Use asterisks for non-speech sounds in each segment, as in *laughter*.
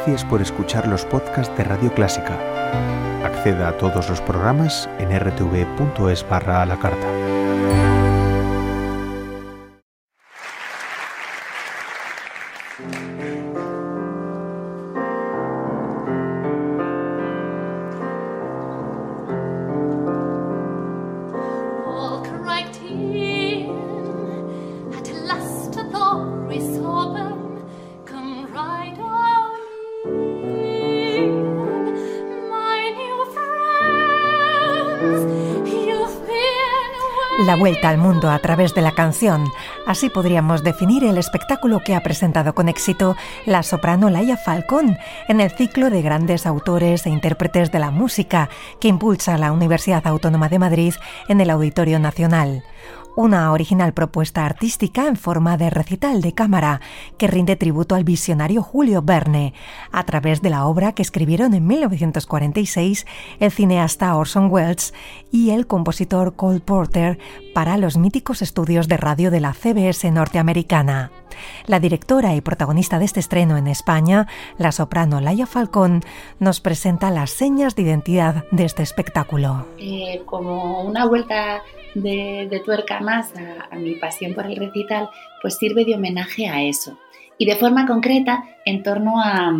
Gracias por escuchar los podcasts de Radio Clásica. Acceda a todos los programas en rtv.es barra a la carta. La vuelta al mundo a través de la canción. Así podríamos definir el espectáculo que ha presentado con éxito la soprano Laia Falcón en el ciclo de grandes autores e intérpretes de la música que impulsa la Universidad Autónoma de Madrid en el Auditorio Nacional una original propuesta artística en forma de recital de cámara que rinde tributo al visionario Julio Verne a través de la obra que escribieron en 1946 el cineasta Orson Welles y el compositor Cole Porter para los míticos estudios de radio de la CBS norteamericana. La directora y protagonista de este estreno en España, la soprano Laia Falcón, nos presenta las señas de identidad de este espectáculo. Eh, como una vuelta de, tuerca más a, mi pasión por el recital, pues sirve de homenaje a eso. Y de forma concreta, en torno a,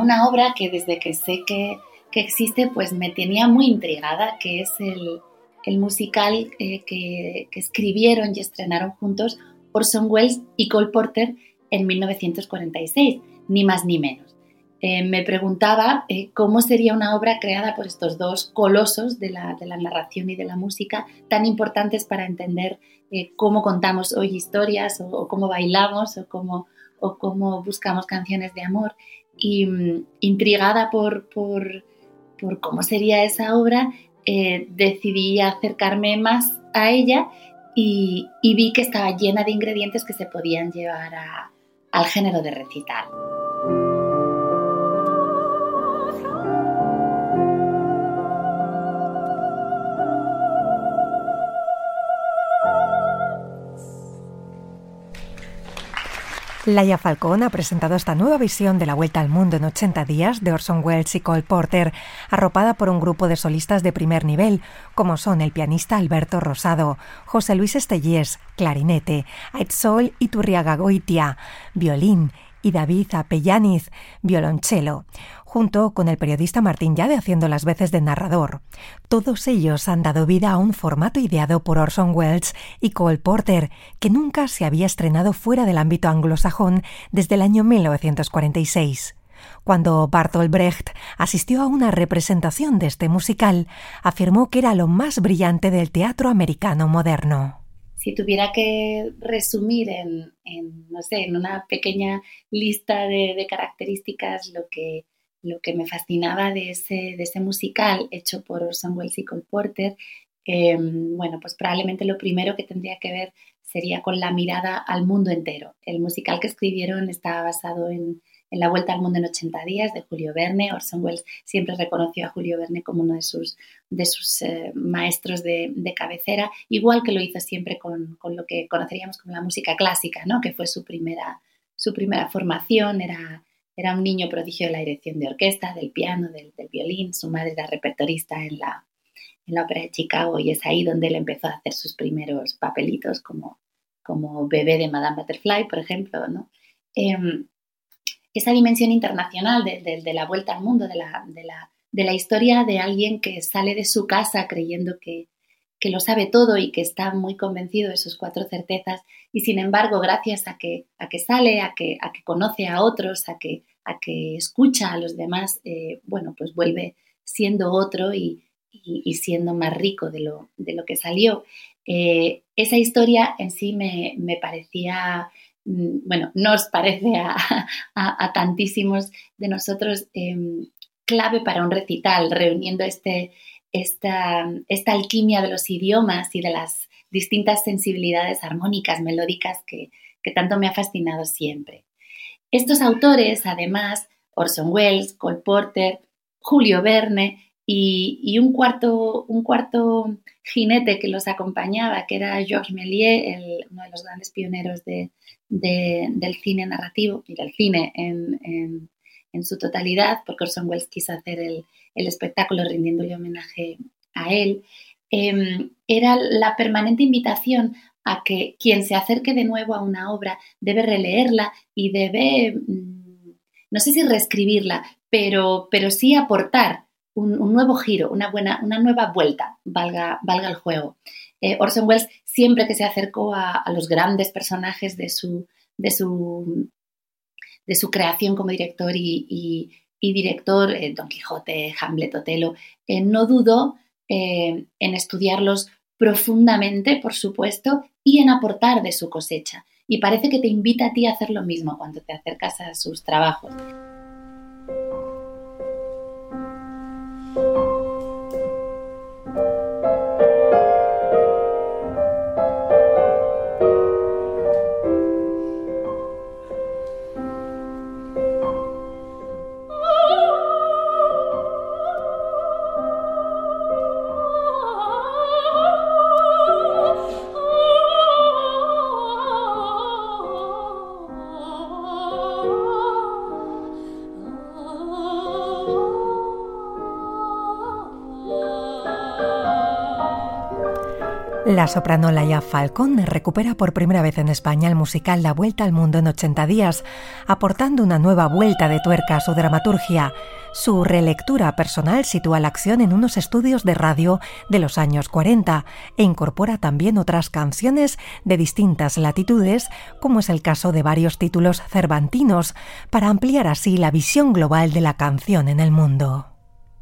una obra que desde que sé que, existe, pues me tenía muy intrigada, que es el, musical eh, que, que, escribieron y estrenaron juntos Orson Welles y Cole Porter en 1946, ni más ni menos. Eh, me preguntaba eh, cómo sería una obra creada por estos dos colosos de la, narración y de la música tan importantes para entender eh, cómo contamos hoy historias o, cómo bailamos o cómo, buscamos canciones de amor. Mm, intrigada por, cómo sería esa obra, decidí acercarme más a ella y, vi que estaba llena de ingredientes que se podían llevar al género de recital. Laia Falcón ha presentado esta nueva visión de la Vuelta al Mundo en 80 días de Orson Welles y Cole Porter, arropada por un grupo de solistas de primer nivel, como son el pianista Alberto Rosado, José Luis Estellés, clarinete, Aitzol Iturriaga Goitia, violín y David Apellaniz, violonchelo junto con el periodista Martín Yade haciendo las veces de narrador. Todos ellos han dado vida a un formato ideado por Orson Welles y Cole Porter, que nunca se había estrenado fuera del ámbito anglosajón desde el año 1946. Cuando Bartolt Brecht asistió a una representación de este musical, afirmó que era lo más brillante del teatro americano moderno si tuviera que resumir en, no sé, en una pequeña lista de, características lo que, lo que me fascinaba de ese, de ese musical hecho por Orson Welles y Cole Porter, em, bueno, pues probablemente lo primero que tendría que ver sería con la mirada al mundo entero. El musical que escribieron estaba basado en, La Vuelta al Mundo en 80 días de Julio Verne. Orson Welles siempre reconoció a Julio Verne como uno de sus, de sus eh, maestros de, de, cabecera, igual que lo hizo siempre con, con, lo que conoceríamos como la música clásica, ¿no? que fue su primera, su primera formación, era era un niño prodigio de la dirección de orquesta, del piano, del, violín. Su madre era repertorista en la, en la ópera de Chicago y es ahí donde él empezó a hacer sus primeros papelitos como, como bebé de Madame Butterfly, por ejemplo. ¿no? Em, esa dimensión internacional de, de, la vuelta al mundo, de la, de, la, de la historia de alguien que sale de su casa creyendo que, que lo sabe todo y que está muy convencido de sus cuatro certezas y sin embargo gracias a que, a que sale, a que, a que conoce a otros, a que, a que escucha a los demás, eh, bueno, pues vuelve siendo otro y, siendo más rico de lo, de lo que salió. Eh, esa historia en sí me, parecía mm, bueno, nos parece *laughs* a, tantísimos de nosotros em, clave para un recital, reuniendo este, esta, esta alquimia de los idiomas y de las distintas sensibilidades armónicas, melódicas que, que tanto me ha fascinado siempre. Estos autores, además, Orson Welles, Cole Porter, Julio Verne y, un, cuarto, un cuarto jinete que los acompañaba, que era Georges Méliès, uno de los grandes pioneros del cine narrativo y del cine en, su totalidad, porque Orson Welles quiso hacer el, espectáculo rindiéndole homenaje a él, em, era la permanente invitación a que quien se acerque de nuevo a una obra debe releerla y debe, mm, no sé si reescribirla, pero, pero sí aportar un, nuevo giro, una, buena, una nueva vuelta, valga, valga el juego. Eh, Orson Welles siempre que se acercó a, los grandes personajes de su, de su, de su creación como director y, director, eh, Don Quijote, Hamlet, Otelo, eh, no dudó en estudiarlos profundamente, por supuesto, y en aportar de su cosecha. Y parece que te invita a ti a hacer lo mismo cuando te acercas a sus trabajos. La soprano Laia Falcón recupera por primera vez en España el musical La Vuelta al Mundo en 80 días, aportando una nueva vuelta de tuerca a su dramaturgia. Su relectura personal sitúa la acción en unos estudios de radio de los años 40 e incorpora también otras canciones de distintas latitudes, como es el caso de varios títulos cervantinos, para ampliar así la visión global de la canción en el mundo.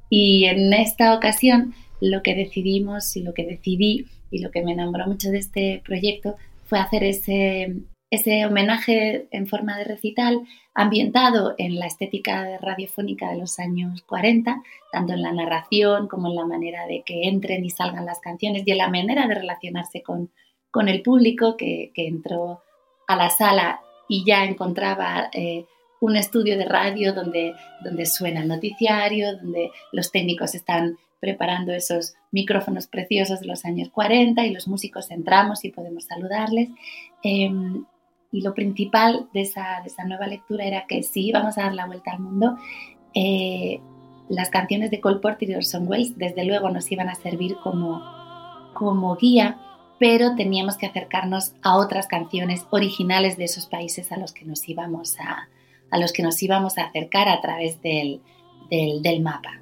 Y en esta ocasión lo que decidimos y lo que decidí y lo que me enamoró mucho de este proyecto fue hacer ese, ese homenaje en forma de recital ambientado en la estética radiofónica de los años 40, tanto en la narración como en la manera de que entren y salgan las canciones y en la manera de relacionarse con, con el público que, que, entró a la sala y ya encontraba eh, un estudio de radio donde, donde suena el noticiario, donde los técnicos están preparando esos micrófonos preciosos de los años 40 y los músicos entramos y podemos saludarles. Em, y lo principal de esa, nueva lectura era que si íbamos a dar la vuelta al mundo, eh, las canciones de Cole Porter y Orson Welles desde luego nos iban a servir como, guía, pero teníamos que acercarnos a otras canciones originales de esos países a los que nos íbamos a, los que nos íbamos a acercar a través del mapa.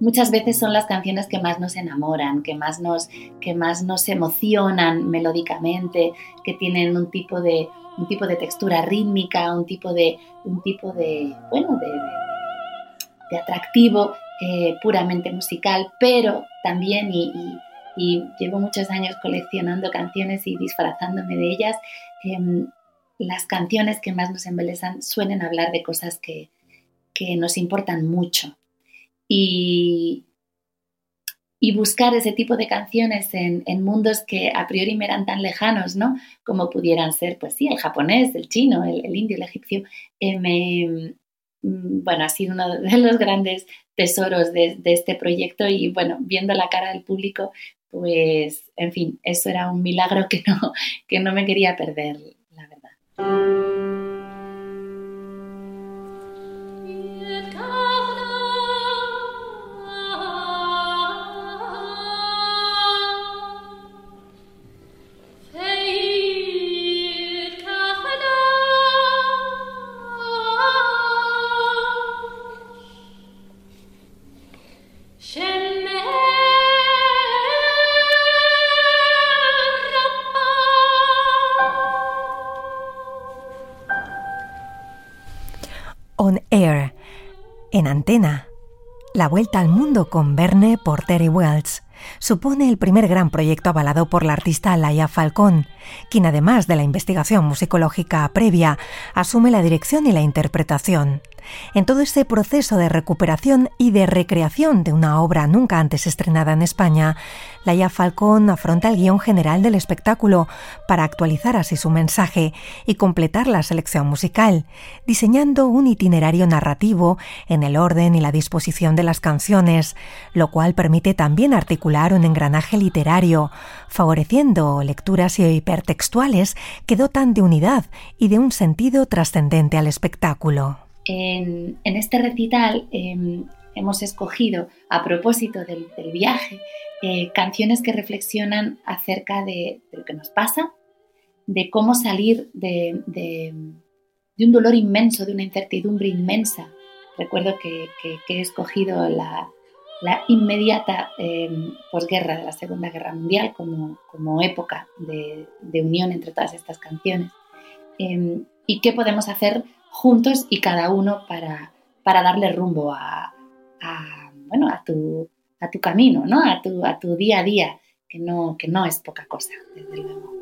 Muchas veces son las canciones que más nos enamoran, que más nos, que más nos emocionan melódicamente, que tienen un tipo de, un tipo de textura rítmica, un tipo de, un tipo de, bueno, de, atractivo eh, puramente musical, pero también, y, llevo muchos años coleccionando canciones y disfrazándome de ellas, em, las canciones que más nos embelezan suelen hablar de cosas que, que nos importan mucho y, buscar ese tipo de canciones en, mundos que a priori me eran tan lejanos, ¿no? Como pudieran ser, pues sí, el japonés, el chino, el, indio, el egipcio, eh, me, mm, bueno, ha sido uno de los grandes tesoros de, este proyecto y bueno, viendo la cara del público, pues, en fin, eso era un milagro que no, que no me quería perder, la verdad. On Air, en antena, la vuelta al mundo con Verne por Terry Wells supone el primer gran proyecto avalado por la artista Laia Falcón, quien además de la investigación musicológica previa, asume la dirección y la interpretación. En todo este proceso de recuperación y de recreación de una obra nunca antes estrenada en España, Laia Falcón afronta el guion general del espectáculo para actualizar así su mensaje y completar la selección musical, diseñando un itinerario narrativo en el orden y la disposición de las canciones, lo cual permite también articular un engranaje literario, favoreciendo lecturas hipertextuales que dotan de unidad y de un sentido trascendente al espectáculo. En, este recital em, hemos escogido, a propósito del, viaje, eh, canciones que reflexionan acerca de, lo que nos pasa, de cómo salir de, un dolor inmenso, de una incertidumbre inmensa. Recuerdo que, he escogido la, inmediata em, posguerra de la Segunda Guerra Mundial como, época de, unión entre todas estas canciones. Em, ¿Y qué podemos hacer juntos y cada uno para, para darle rumbo a, bueno, a, tu, a tu camino, ¿no? a, tu, a tu día a día, que no, que no es poca cosa, desde luego.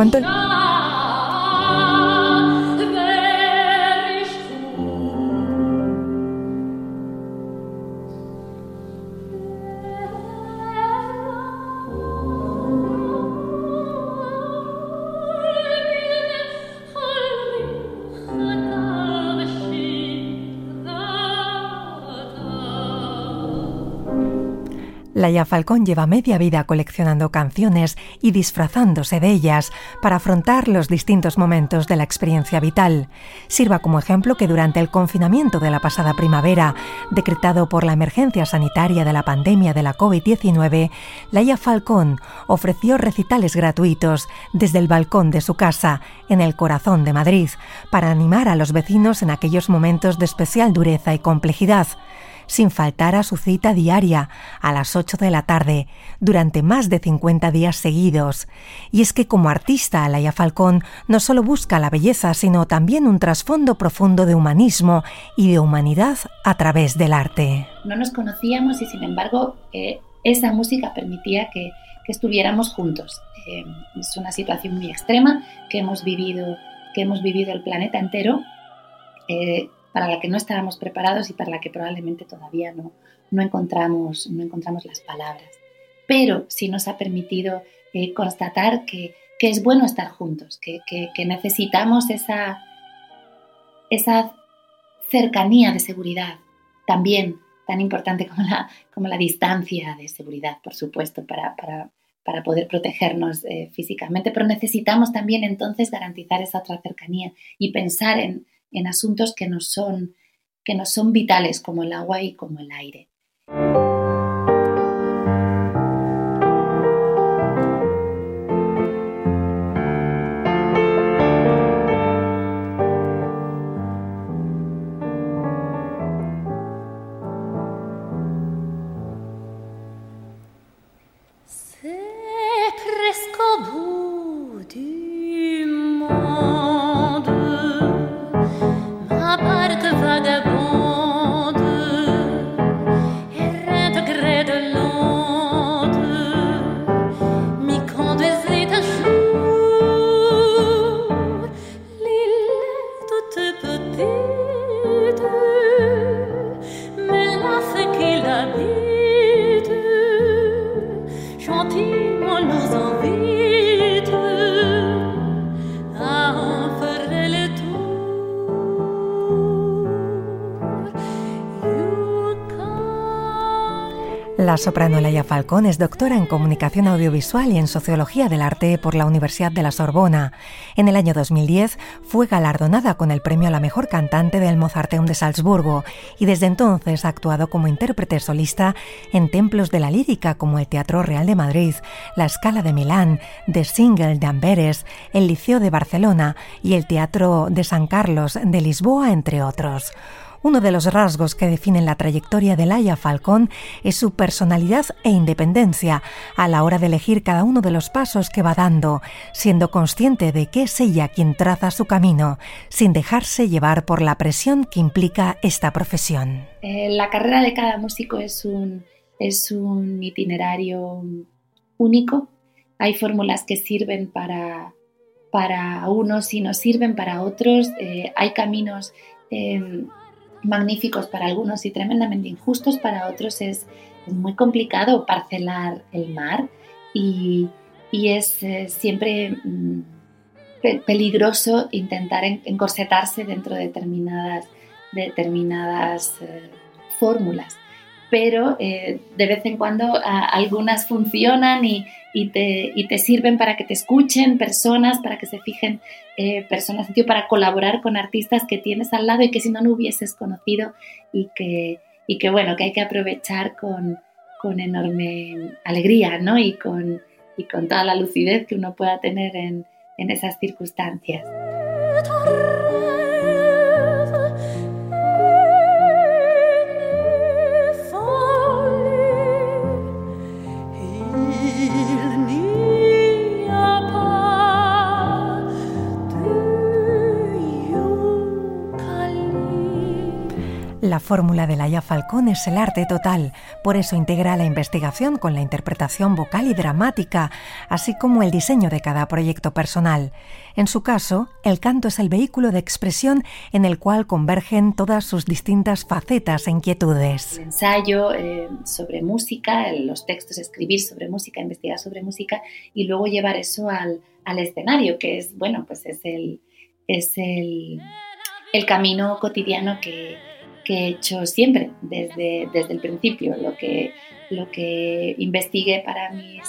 完蛋 Laia Falcón lleva media vida coleccionando canciones y disfrazándose de ellas para afrontar los distintos momentos de la experiencia vital. Sirva como ejemplo que durante el confinamiento de la pasada primavera, decretado por la emergencia sanitaria de la pandemia de la COVID-19, Laia Falcón ofreció recitales gratuitos desde el balcón de su casa, en el corazón de Madrid, para animar a los vecinos en aquellos momentos de especial dureza y complejidad sin faltar a su cita diaria a las 8 de la tarde durante más de 50 días seguidos. Y es que como artista, Alaya Falcón no solo busca la belleza, sino también un trasfondo profundo de humanismo y de humanidad a través del arte. No nos conocíamos y sin embargo eh, esa música permitía que, estuviéramos juntos. Eh, es una situación muy extrema que hemos vivido, que hemos vivido el planeta entero. Eh, para la que no estábamos preparados y para la que probablemente todavía no, no, encontramos, no encontramos las palabras. Pero sí nos ha permitido eh, constatar que, es bueno estar juntos, que, necesitamos esa, esa cercanía de seguridad, también tan importante como la, como la distancia de seguridad, por supuesto, para, poder protegernos eh, físicamente, pero necesitamos también entonces garantizar esa otra cercanía y pensar en, en asuntos que nos son, que nos son vitales como el agua y como el aire. La soprano Laia Falcón es doctora en comunicación audiovisual y en sociología del arte por la Universidad de la Sorbona. En el año 2010 fue galardonada con el premio a la mejor cantante del Mozarteum de Salzburgo y desde entonces ha actuado como intérprete solista en templos de la lírica como el Teatro Real de Madrid, la Scala de Milán, The Single de Amberes, el Liceo de Barcelona y el Teatro de San Carlos de Lisboa, entre otros. Uno de los rasgos que definen la trayectoria de Laia Falcón es su personalidad e independencia a la hora de elegir cada uno de los pasos que va dando, siendo consciente de que es ella quien traza su camino, sin dejarse llevar por la presión que implica esta profesión. Eh, la carrera de cada músico es un, es un itinerario único. Hay fórmulas que sirven para, para unos y no sirven para otros. Eh, hay caminos em, magníficos para algunos y tremendamente injustos para otros, es, muy complicado parcelar el mar y, es eh, siempre mm, peligroso intentar encorsetarse dentro de determinadas, determinadas eh, fórmulas pero eh, de vez en cuando algunas funcionan y, te, te, sirven para que te escuchen personas, para que se fijen eh, personas, para colaborar con artistas que tienes al lado y que si no, no hubieses conocido y que, y que bueno, que hay que aprovechar con, con enorme alegría ¿no? y, con, y con toda la lucidez que uno pueda tener en, en esas circunstancias. La fórmula de Laia Falcón es el arte total, por eso integra la investigación con la interpretación vocal y dramática, así como el diseño de cada proyecto personal. En su caso, el canto es el vehículo de expresión en el cual convergen todas sus distintas facetas e inquietudes. El ensayo eh, sobre música, los textos, escribir sobre música, investigar sobre música y luego llevar eso al, escenario, que es, bueno, pues es el, es el camino cotidiano que que he hecho siempre desde, desde el principio. Lo que, lo que investigué para mis,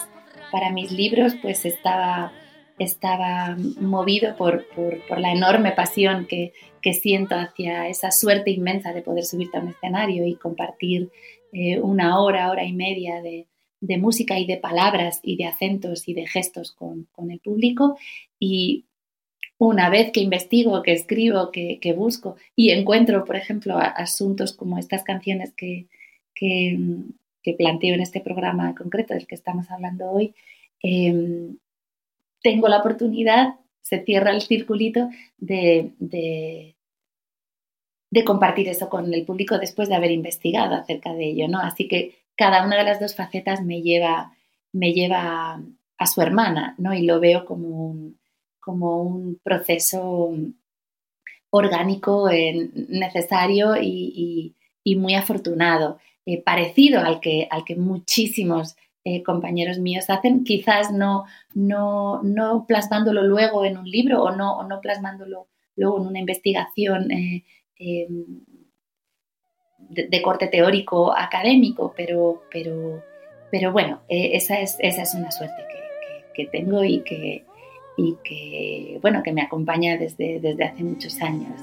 para mis libros pues estaba, estaba movido por, por, la enorme pasión que, que, siento hacia esa suerte inmensa de poder subirte a un escenario y compartir eh, una hora, hora y media de, de, música y de palabras y de acentos y de gestos con, con el público y una vez que investigo, que escribo, que, busco y encuentro, por ejemplo, asuntos como estas canciones que, que, planteo en este programa concreto del que estamos hablando hoy, em, tengo la oportunidad, se cierra el circulito de, de, compartir eso con el público después de haber investigado acerca de ello, ¿no? Así que cada una de las dos facetas me lleva, me lleva a su hermana, ¿no? Y lo veo como un, como un proceso orgánico eh, necesario y, muy afortunado, eh, parecido al que, al que muchísimos eh, compañeros míos hacen, quizás no, no, no, plasmándolo luego en un libro o no, no plasmándolo luego en una investigación em, de, corte teórico académico, pero, pero, pero bueno, esa, es, esa es una suerte que tengo y que, y que, bueno, que me acompaña desde, desde hace muchos años.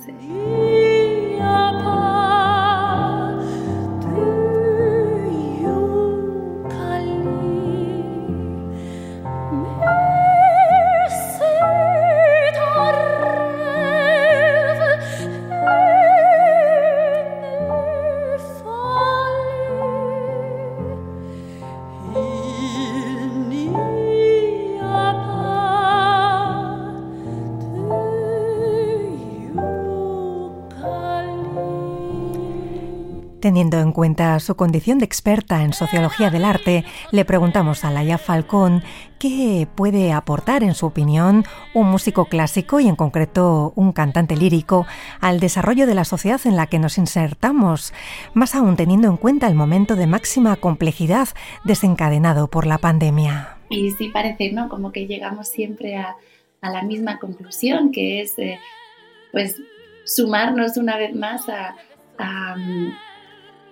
Teniendo en cuenta su condición de experta en sociología del arte, le preguntamos a Laia Falcón qué puede aportar, en su opinión, un músico clásico y en concreto un cantante lírico al desarrollo de la sociedad en la que nos insertamos, más aún teniendo en cuenta el momento de máxima complejidad desencadenado por la pandemia. Y sí parece, ¿no? Como que llegamos siempre a, la misma conclusión, que es, eh, pues, sumarnos una vez más a a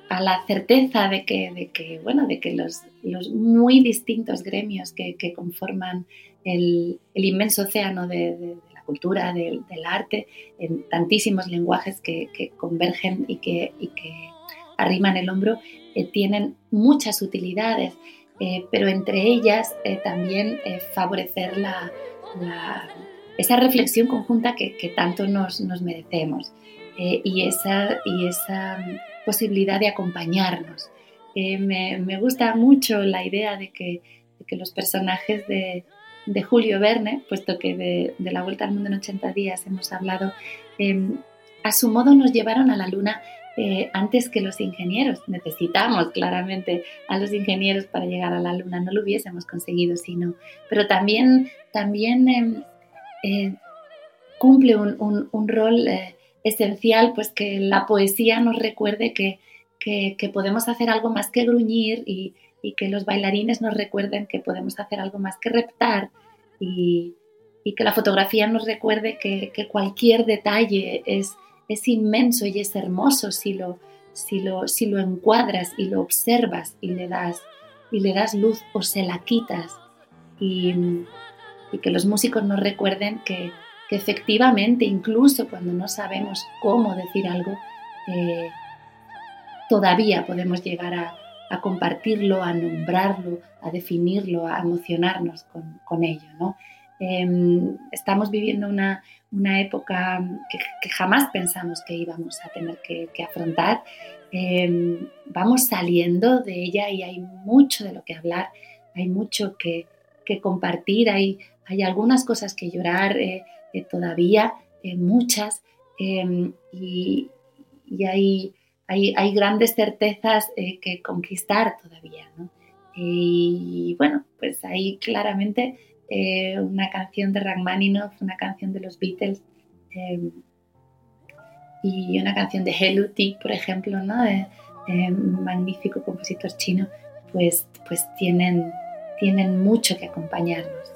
la certeza de que, de que, bueno, de que los, los muy distintos gremios que, que conforman el, el, inmenso océano de, la cultura, del, arte, en tantísimos lenguajes que, convergen y que, y que, arriman el hombro, eh, tienen muchas utilidades, eh, pero entre ellas eh, también favorecer la, esa reflexión conjunta que, que tanto nos, nos merecemos y, esa, y esa posibilidad de acompañarnos. Eh, me, me, gusta mucho la idea de que, de que los personajes de, de, Julio Verne, puesto que de, de, la Vuelta al Mundo en 80 días hemos hablado, eh, a su modo nos llevaron a la Luna eh, antes que los ingenieros. Necesitamos claramente a los ingenieros para llegar a la Luna, no lo hubiésemos conseguido si no. Pero también, también em, eh, cumple un, un, un rol eh, esencial pues que la poesía nos recuerde que, que, podemos hacer algo más que gruñir y, y, que los bailarines nos recuerden que podemos hacer algo más que reptar y, y que la fotografía nos recuerde que, que cualquier detalle es, es, inmenso y es hermoso si lo, si, lo, si lo encuadras y lo observas y le das, y le das luz o se la quitas. Y, y que los músicos nos recuerden que, que efectivamente, incluso cuando no sabemos cómo decir algo, eh, todavía podemos llegar a, compartirlo, a nombrarlo, a definirlo, a emocionarnos con, con ello. ¿no? Eh, estamos viviendo una, una época que, jamás pensamos que íbamos a tener que, afrontar. Eh, vamos saliendo de ella y hay mucho de lo que hablar, hay mucho que, que compartir, hay, hay algunas cosas que llorar. Eh, eh, todavía eh, muchas eh, y, y hay, hay, hay, grandes certezas eh, que conquistar todavía. Y bueno, pues ahí claramente una canción de Rachmaninoff, una canción de los Beatles y una canción de Hello T, por ejemplo, ¿no? magnífico compositor chino, pues, pues tienen, tienen mucho que acompañarnos.